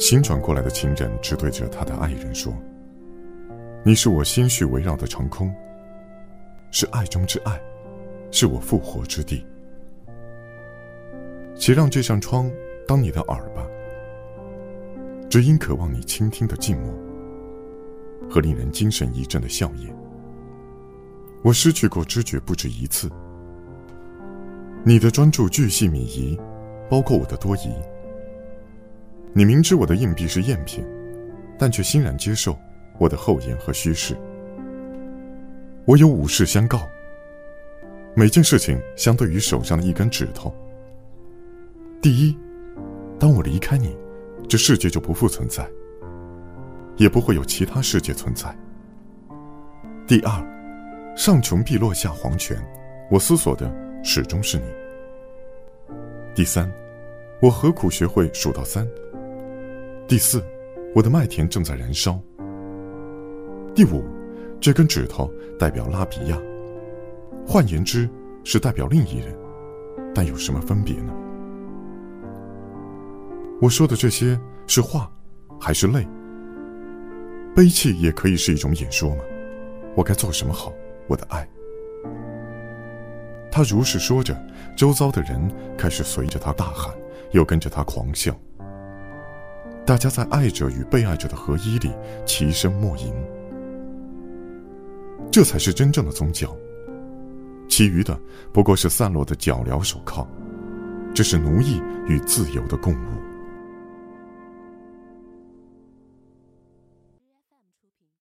新转过来的情人只对着他的爱人说：“你是我心绪围绕的长空，是爱中之爱，是我复活之地。且让这扇窗当你的耳吧，只因渴望你倾听的静默和令人精神一振的笑靥。我失去过知觉不止一次，你的专注巨细靡遗，包括我的多疑。”你明知我的硬币是赝品，但却欣然接受我的厚颜和虚饰。我有五事相告。每件事情相对于手上的一根指头。第一，当我离开你，这世界就不复存在，也不会有其他世界存在。第二，上穷碧落下黄泉，我思索的始终是你。第三，我何苦学会数到三？第四，我的麦田正在燃烧。第五，这根指头代表拉比亚，换言之，是代表另一人，但有什么分别呢？我说的这些是话，还是泪？悲泣也可以是一种演说吗？我该做什么好，我的爱？他如是说着，周遭的人开始随着他大喊，又跟着他狂笑。大家在爱者与被爱者的合一里齐声默吟，这才是真正的宗教。其余的不过是散落的脚镣手铐，这是奴役与自由的共舞。